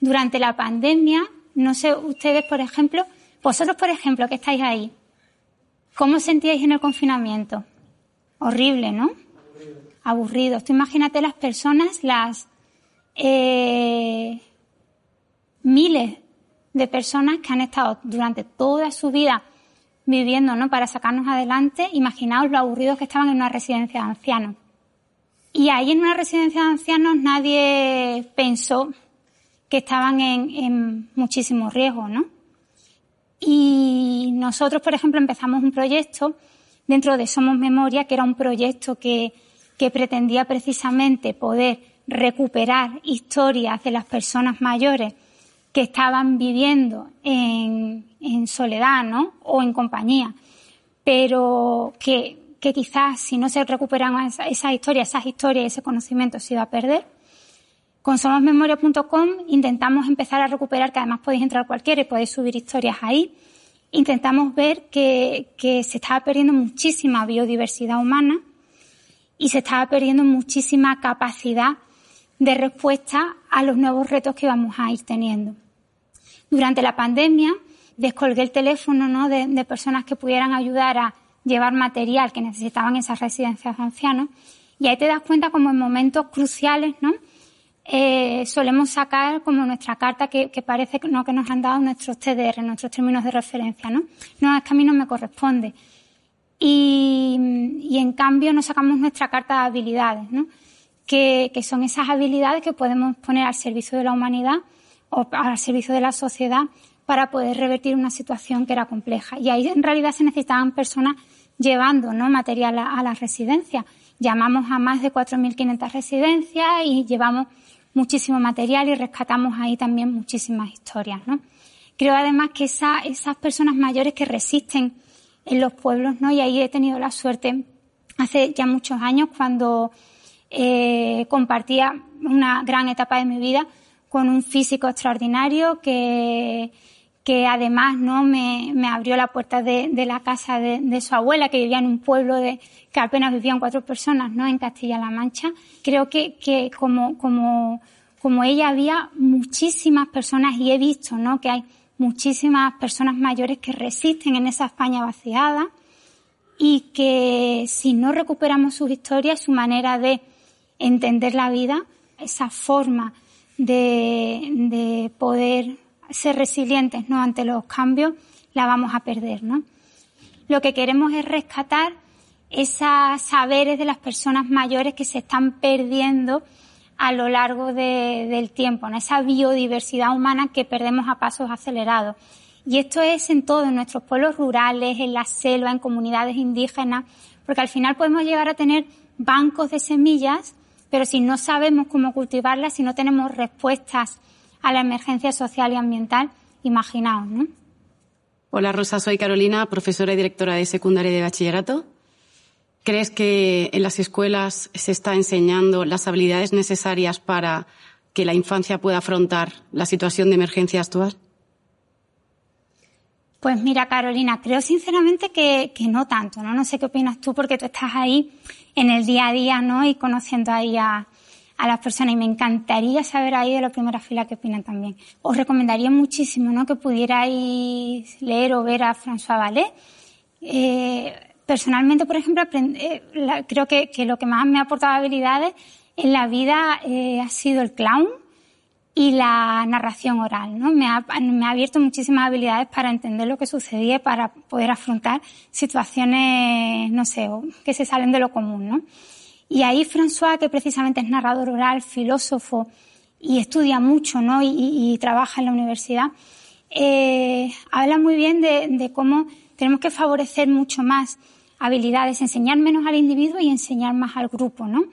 Durante la pandemia, no sé, ustedes, por ejemplo, vosotros, por ejemplo, que estáis ahí, ¿cómo sentíais en el confinamiento? Horrible, ¿no? Aburrido. Tú imagínate las personas, las eh, miles de personas que han estado durante toda su vida viviendo, ¿no? Para sacarnos adelante, imaginaos lo aburridos que estaban en una residencia de ancianos. Y ahí en una residencia de ancianos nadie pensó que estaban en, muchísimo riesgo, ¿no? Y nosotros, por ejemplo, empezamos un proyecto dentro de Somos Memoria, que era un proyecto que, que pretendía precisamente poder recuperar historias de las personas mayores que estaban viviendo en, soledad, ¿no? O en compañía, pero que, quizás si no se recuperan esas esa historias, esas historias, ese conocimiento se iba a perder. Con somosmemoria.com intentamos empezar a recuperar, que además podéis entrar cualquiera y podéis subir historias ahí. Intentamos ver que, que se estaba perdiendo muchísima biodiversidad humana y se estaba perdiendo muchísima capacidad de respuesta a los nuevos retos que vamos a ir teniendo. Durante la pandemia descolgué el teléfono ¿no? de, personas que pudieran ayudar a llevar material que necesitaban esas residencias de ancianos y ahí te das cuenta como en momentos cruciales, ¿no? Eh, solemos sacar como nuestra carta que, parece que, ¿no? que nos han dado nuestros TDR, nuestros términos de referencia, ¿no? No, es que a mí no me corresponde. Y, y en cambio no sacamos nuestra carta de habilidades, ¿no? Que, que son esas habilidades que podemos poner al servicio de la humanidad o al servicio de la sociedad para poder revertir una situación que era compleja. Y ahí en realidad se necesitaban personas llevando ¿no? material a, las residencias. Llamamos a más de 4.500 residencias y llevamos muchísimo material y rescatamos ahí también muchísimas historias. ¿no? Creo además que esa, esas personas mayores que resisten en los pueblos, ¿no? y ahí he tenido la suerte hace ya muchos años cuando eh, compartía una gran etapa de mi vida con un físico extraordinario que, que además no me, me abrió la puerta de, de la casa de, de, su abuela, que vivía en un pueblo de, que apenas vivían cuatro personas, ¿no? En Castilla-La Mancha. Creo que, que como, como, como ella había muchísimas personas y he visto, ¿no? Que hay muchísimas personas mayores que resisten en esa España vaciada y que si no recuperamos sus historias, su manera de entender la vida, esa forma de, de poder ser resilientes ¿no? ante los cambios, la vamos a perder. ¿no? Lo que queremos es rescatar esos saberes de las personas mayores que se están perdiendo a lo largo de, del tiempo, ¿no? esa biodiversidad humana que perdemos a pasos acelerados. Y esto es en todos nuestros pueblos rurales, en la selva, en comunidades indígenas, Porque al final podemos llegar a tener bancos de semillas, pero si no sabemos cómo cultivarlas, si no tenemos respuestas a la emergencia social y ambiental, imaginaos, ¿no? Hola Rosa, soy Carolina, profesora y directora de secundaria y de bachillerato. ¿Crees que en las escuelas se está enseñando las habilidades necesarias para que la infancia pueda afrontar la situación de emergencia actual? Pues mira, Carolina, creo sinceramente que, no tanto, ¿no? No sé qué opinas tú porque tú estás ahí en el día a día, ¿no? Y conociendo ahí a, las personas y me encantaría saber ahí de la primera fila qué opinan también. Os recomendaría muchísimo, ¿no? Que pudierais leer o ver a François Vallée. Eh, personalmente, por ejemplo, eh, creo que, lo que más me ha aportado habilidades en la vida eh, ha sido el clown y la narración oral, ¿no? Me ha, me ha abierto muchísimas habilidades para entender lo que sucedía para poder afrontar situaciones, no sé, que se salen de lo común, ¿no? Y ahí François, que precisamente es narrador oral, filósofo y estudia mucho, ¿no? Y, trabaja en la universidad, eh, habla muy bien de, cómo tenemos que favorecer mucho más habilidades, enseñar menos al individuo y enseñar más al grupo, ¿no?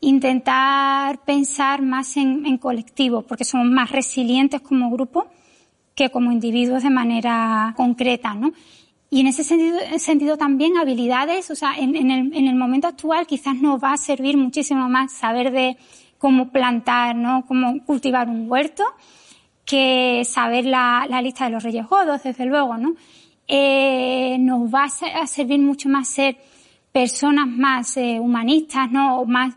intentar pensar más en, colectivo, porque somos más resilientes como grupo que como individuos de manera concreta, ¿no? Y en ese sentido, también habilidades, o sea, en, el, momento actual quizás nos va a servir muchísimo más saber de cómo plantar, ¿no? Cómo cultivar un huerto, que saber la, lista de los reyes godos, desde luego, ¿no? Eh, nos va a servir mucho más ser personas más eh, humanistas, ¿no? O más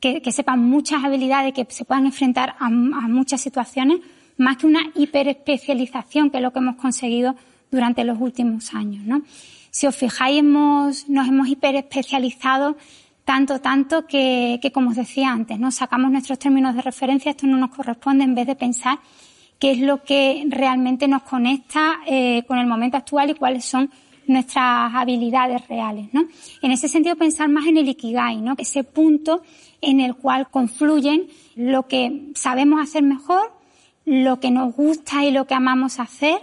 que, sepan muchas habilidades, que se puedan enfrentar a, muchas situaciones, más que una hiperespecialización, que es lo que hemos conseguido durante los últimos años. ¿no? Si os fijáis, hemos, nos hemos hiperespecializado tanto, tanto que, que, como os decía antes, ¿no? sacamos nuestros términos de referencia, esto no nos corresponde en vez de pensar qué es lo que realmente nos conecta eh, con el momento actual y cuáles son nuestras habilidades reales, ¿no? En ese sentido pensar más en el ikigai, ¿no? Ese punto en el cual confluyen lo que sabemos hacer mejor, lo que nos gusta y lo que amamos hacer,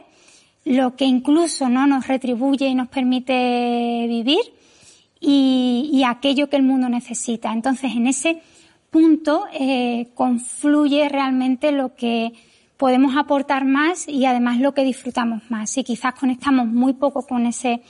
lo que incluso no nos retribuye y nos permite vivir y, aquello que el mundo necesita. Entonces, en ese punto eh, confluye realmente lo que podemos aportar más y además lo que disfrutamos más. Y quizás conectamos muy poco con ese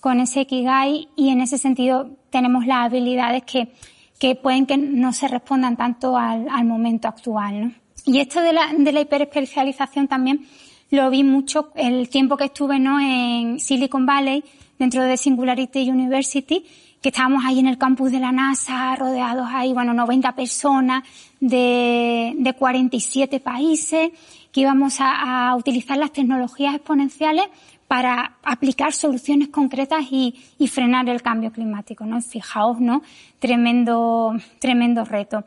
con ese Kigai y en ese sentido tenemos las habilidades que que pueden que no se respondan tanto al, al momento actual. ¿no? Y esto de la, de la hiperespecialización también lo vi mucho el tiempo que estuve ¿no? en Silicon Valley, dentro de Singularity University, que estábamos ahí en el campus de la NASA, rodeados ahí, bueno, 90 personas de, de 47 países, que íbamos a, a utilizar las tecnologías exponenciales para aplicar soluciones concretas y, frenar el cambio climático, ¿no? Fijaos, ¿no? Tremendo, tremendo reto.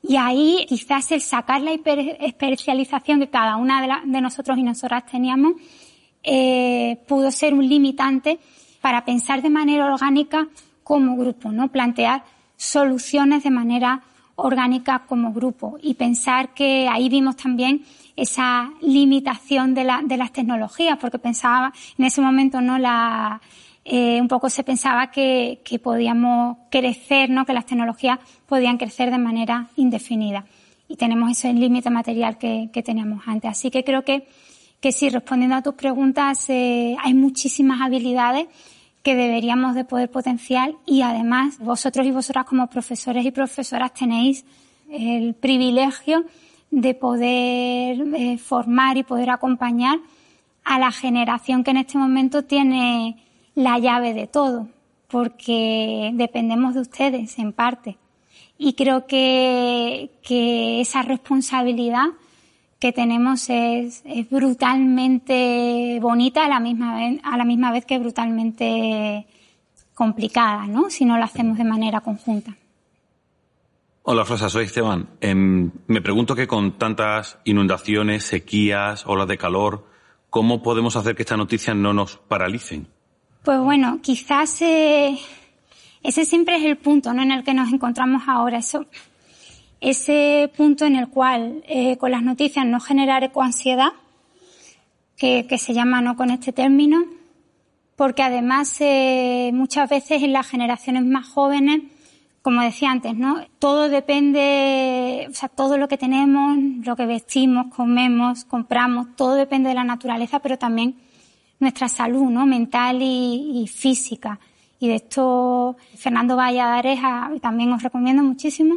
Y ahí quizás el sacar la hiperespecialización que cada una de, nosotros y nosotras teníamos eh, pudo ser un limitante para pensar de manera orgánica como grupo, ¿no? Plantear soluciones de manera orgánica como grupo y pensar que ahí vimos también esa limitación de, la, de las tecnologías, porque pensaba en ese momento, ¿no? La, eh, un poco se pensaba que, que podíamos crecer, ¿no? Que las tecnologías podían crecer de manera indefinida. Y tenemos ese límite material que, que teníamos antes. Así que creo que, que sí, respondiendo a tus preguntas, eh, hay muchísimas habilidades que deberíamos de poder potenciar y además vosotros y vosotras como profesores y profesoras tenéis el privilegio de poder eh, formar y poder acompañar a la generación que en este momento tiene la llave de todo, porque dependemos de ustedes en parte. Y creo que, que esa responsabilidad que tenemos es, es, brutalmente bonita a la misma vez, a la misma vez que brutalmente complicada, ¿no? Si no lo hacemos de manera conjunta. Hola Rosa, soy Esteban. Em, me pregunto que con tantas inundaciones, sequías, olas de calor, ¿cómo podemos hacer que estas noticias no nos paralicen? Pues bueno, quizás eh, ese siempre es el punto ¿no? en el que nos encontramos ahora. Eso, ese punto en el cual eh, con las noticias no generar ecoansiedad, que, se llama no con este término, porque además eh, muchas veces en las generaciones más jóvenes, como decía antes, ¿no? Todo depende, o sea, todo lo que tenemos, lo que vestimos, comemos, compramos, todo depende de la naturaleza, pero también nuestra salud, ¿no? Mental y, física. Y de esto Fernando Valladares también os recomiendo muchísimo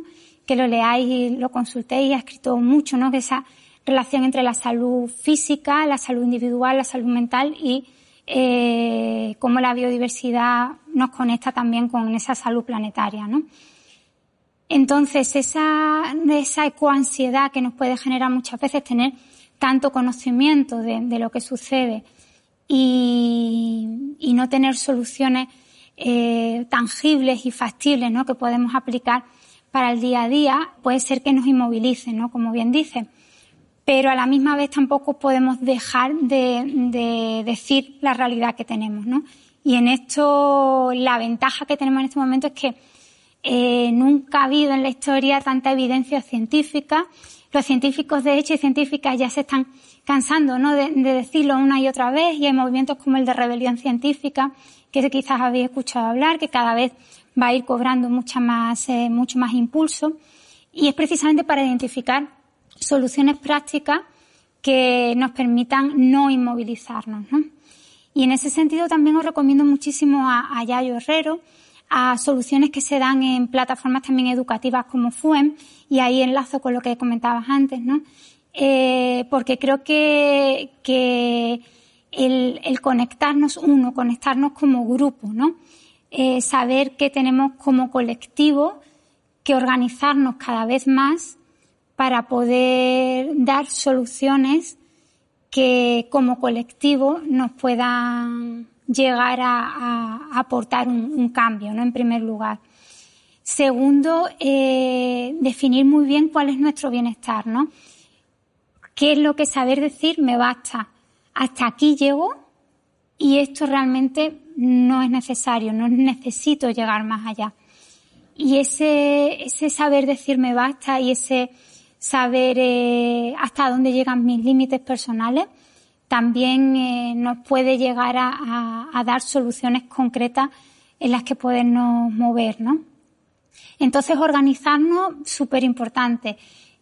que lo leáis y lo consultéis. Ha escrito mucho, ¿no? Que esa relación entre la salud física, la salud individual, la salud mental y eh, cómo la biodiversidad nos conecta también con esa salud planetaria, ¿no? Entonces, esa, esa ecoansiedad que nos puede generar muchas veces tener tanto conocimiento de, lo que sucede y, no tener soluciones eh, tangibles y factibles ¿no? que podemos aplicar para el día a día, puede ser que nos inmovilice, ¿no? como bien dice pero a la misma vez tampoco podemos dejar de, decir la realidad que tenemos, ¿no? Y en esto, la ventaja que tenemos en este momento es que eh, nunca ha habido en la historia tanta evidencia científica. Los científicos, de hecho, y científicas ya se están cansando, ¿no? De, decirlo una y otra vez, y hay movimientos como el de rebelión científica, que quizás habéis escuchado hablar, que cada vez va a ir cobrando mucha más, eh, mucho más impulso. Y es precisamente para identificar soluciones prácticas que nos permitan no inmovilizarnos. ¿no? Y en ese sentido también os recomiendo muchísimo a, Yayo Herrero, a soluciones que se dan en plataformas también educativas como FUEM, y ahí enlazo con lo que comentabas antes, ¿no? Eh, porque creo que, que el, el, conectarnos uno, conectarnos como grupo, ¿no? Eh, saber que tenemos como colectivo que organizarnos cada vez más para poder dar soluciones que como colectivo nos puedan llegar a, aportar un, cambio, ¿no? En primer lugar. Segundo, eh, definir muy bien cuál es nuestro bienestar, ¿no? ¿Qué es lo que saber decir me basta? Hasta aquí llego y esto realmente no es necesario, no necesito llegar más allá. Y ese, ese saber decir me basta y ese saber eh, hasta dónde llegan mis límites personales, también eh, nos puede llegar a, dar soluciones concretas en las que podernos mover, ¿no? Entonces, organizarnos, súper importante.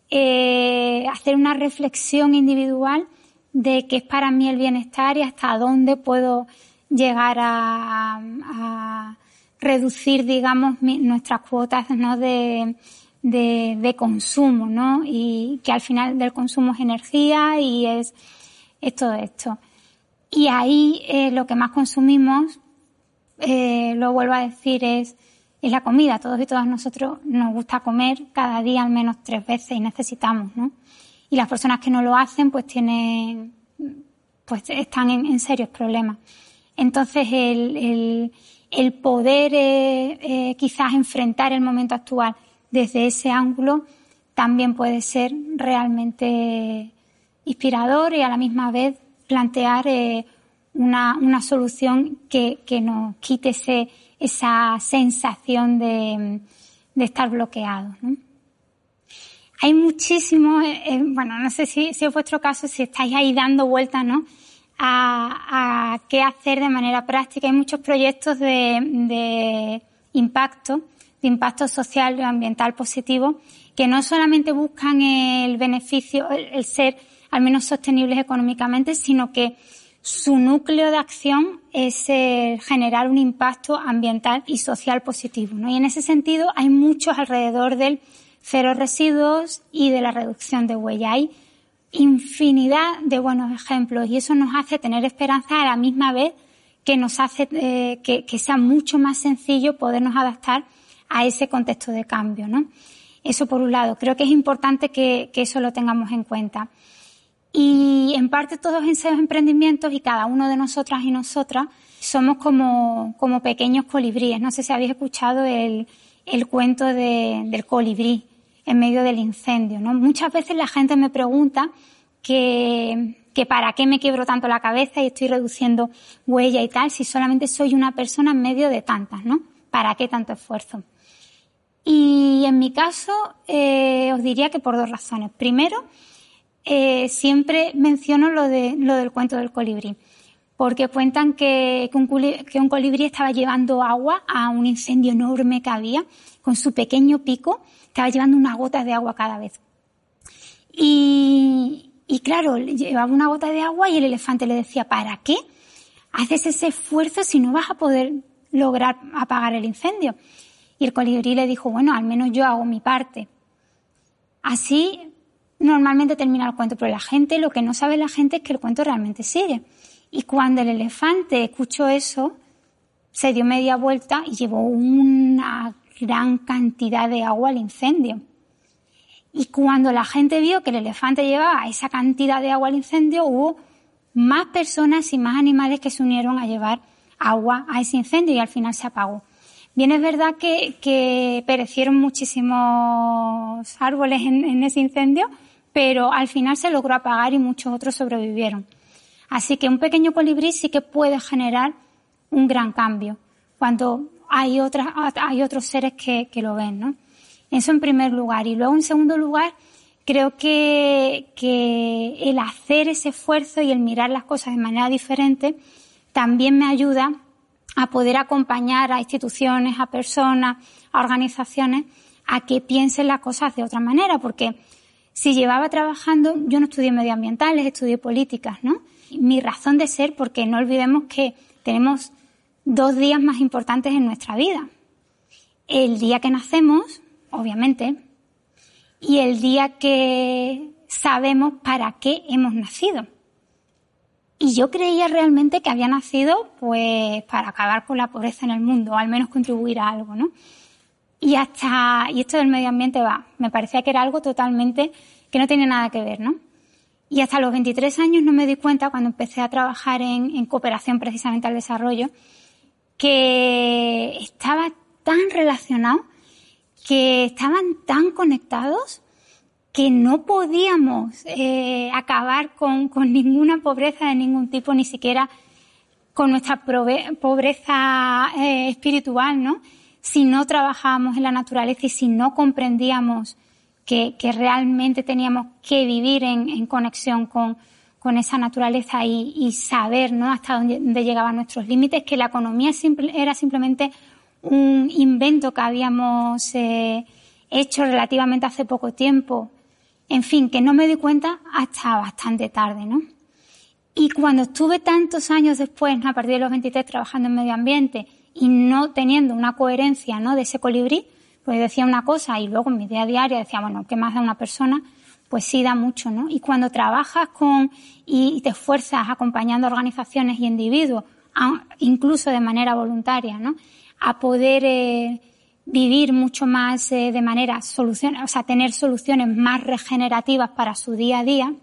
Eh, hacer una reflexión individual de qué es para mí el bienestar y hasta dónde puedo llegar a, reducir, digamos, nuestras cuotas ¿no? de, de, de, consumo, ¿no? Y que al final del consumo es energía y es, es todo esto. Y ahí eh, lo que más consumimos, eh, lo vuelvo a decir, es, es la comida. Todos y todas nosotros nos gusta comer cada día al menos tres veces y necesitamos, ¿no? Y las personas que no lo hacen, pues tienen, pues están en, en serios problemas. Entonces, el, poder eh, eh, quizás enfrentar el momento actual desde ese ángulo también puede ser realmente inspirador y a la misma vez plantear eh, una, solución que, que, nos quite ese, esa sensación de, de estar bloqueado. ¿no? Hay muchísimos, bueno, no sé si, si es vuestro caso, si estáis ahí dando vueltas, ¿no? A, a, qué hacer de manera práctica. Hay muchos proyectos de, de impacto de impacto social y ambiental positivo que no solamente buscan el beneficio, el, ser al menos sostenibles económicamente, sino que su núcleo de acción es generar un impacto ambiental y social positivo. Y en ese sentido hay muchos alrededor del cero residuos y de la reducción de huella. Infinidad de buenos ejemplos y eso nos hace tener esperanza a la misma vez que nos hace eh, que, sea mucho más sencillo podernos adaptar a ese contexto de cambio, ¿no? Eso por un lado. Creo que es importante que, eso lo tengamos en cuenta. Y en parte todos esos emprendimientos y cada uno de nosotras y nosotras somos como, como pequeños colibríes. No sé si habéis escuchado el, el cuento del colibrí en medio del incendio, ¿no? Muchas veces la gente me pregunta que, para qué me quiebro tanto la cabeza y estoy reduciendo huella y tal si solamente soy una persona en medio de tantas, ¿no? ¿Para qué tanto esfuerzo? Y en mi caso, eh, os diría que por dos razones. Primero, eh, siempre menciono lo, de, lo del cuento del colibrí, porque cuentan que, un, colibrí estaba llevando agua a un incendio enorme que había, con su pequeño pico, estaba llevando una gota de agua cada vez. Y, y claro, llevaba una gota de agua y el elefante le decía, ¿para qué haces ese esfuerzo si no vas a poder lograr apagar el incendio? Y el colibrí le dijo, bueno, al menos yo hago mi parte. Así normalmente termina el cuento, pero la gente, lo que no sabe la gente es que el cuento realmente sigue. Y cuando el elefante escuchó eso, se dio media vuelta y llevó una gran cantidad de agua al incendio. Y cuando la gente vio que el elefante llevaba esa cantidad de agua al incendio, hubo más personas y más animales que se unieron a llevar agua a ese incendio y al final se apagó. Bien es verdad que, perecieron muchísimos árboles en ese incendio, pero al final se logró apagar y muchos otros sobrevivieron. Así que un pequeño colibrí sí que puede generar un gran cambio cuando hay, otras, hay otros seres que, que lo ven, ¿no? Eso en primer lugar. Y luego en segundo lugar, creo que, que el hacer ese esfuerzo y el mirar las cosas de manera diferente también me ayuda a poder acompañar a instituciones, a personas, a organizaciones a que piensen las cosas de otra manera, porque si llevaba trabajando, yo no estudié medioambientales, estudié políticas, ¿no? mi razón de ser porque no olvidemos que tenemos dos días más importantes en nuestra vida. El día que nacemos, obviamente, y el día que sabemos para qué hemos nacido. Y yo creía realmente que había nacido pues para acabar con la pobreza en el mundo, o al menos contribuir a algo, ¿no? Y hasta, y esto del medio ambiente va, me parecía que era algo totalmente que no tiene nada que ver, ¿no? Y hasta los 23 años no me di cuenta, cuando empecé a trabajar en, cooperación precisamente al desarrollo, que estaba tan relacionado, que estaban tan conectados, que no podíamos eh, acabar con, ninguna pobreza de ningún tipo, ni siquiera con nuestra pobreza eh, espiritual, ¿no? Si no trabajábamos en la naturaleza y si no comprendíamos que, realmente teníamos que vivir en, conexión con, esa naturaleza y, saber ¿no? hasta dónde, llegaban nuestros límites, que la economía era simplemente un invento que habíamos eh, hecho relativamente hace poco tiempo. En fin, que no me di cuenta hasta bastante tarde, ¿no? Y cuando estuve tantos años después, a partir de los 23, trabajando en medio ambiente y no teniendo una coherencia, ¿no? De ese colibrí, pues decía una cosa y luego en mi día a día decía, bueno, ¿qué más da una persona? Pues sí da mucho, ¿no? Y cuando trabajas con y te esfuerzas acompañando organizaciones y individuos, incluso de manera voluntaria, ¿no? A poder eh, vivir mucho más eh, de manera solución, o sea, tener soluciones más regenerativas para su día a día,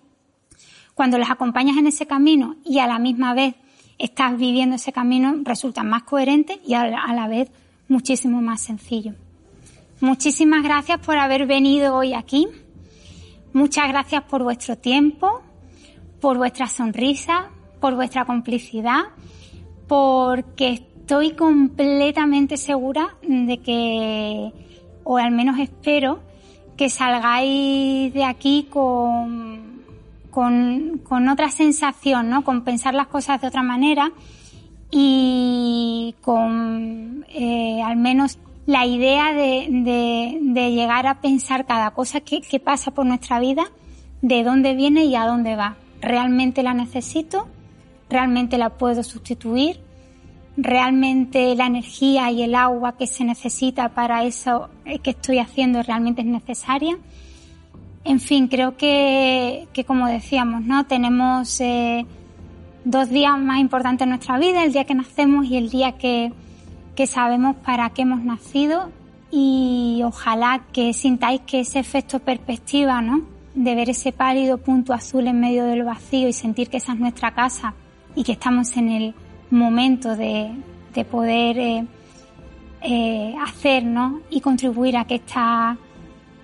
cuando les acompañas en ese camino y a la misma vez estás viviendo ese camino, resulta más coherente y a la vez muchísimo más sencillo. Muchísimas gracias por haber venido hoy aquí. Muchas gracias por vuestro tiempo, por vuestra sonrisa, por vuestra complicidad, porque estoy completamente segura de que, o al menos espero, que salgáis de aquí con, con, otra sensación, ¿no? Con pensar las cosas de otra manera y con eh, al menos la idea de, de, llegar a pensar cada cosa que, que, pasa por nuestra vida, de dónde viene y a dónde va. ¿Realmente la necesito? ¿Realmente la puedo sustituir? ¿Realmente la energía y el agua que se necesita para eso que estoy haciendo realmente es necesaria? En fin, creo que, que como decíamos, ¿no? Tenemos eh, dos días más importantes en nuestra vida, el día que nacemos y el día que, que sabemos para qué hemos nacido y ojalá que sintáis que ese efecto perspectiva, ¿no? De ver ese pálido punto azul en medio del vacío y sentir que esa es nuestra casa y que estamos en el momento de, poder eh, eh, hacer, ¿no? Y contribuir a que esta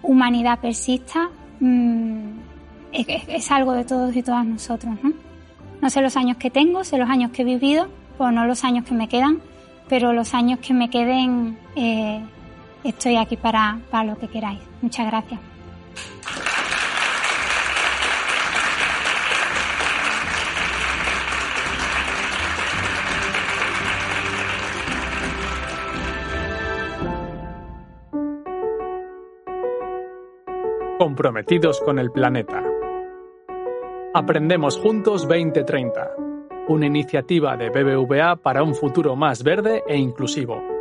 humanidad persista, mm, es, algo de todos y todas nosotros, ¿no? No sé los años que tengo, sé los años que he vivido, o no los años que me quedan, pero los años que me queden eh, estoy aquí para, para lo que queráis. Muchas gracias. comprometidos con el planeta. Aprendemos juntos 2030 una iniciativa de BBVA para un futuro más verde e inclusivo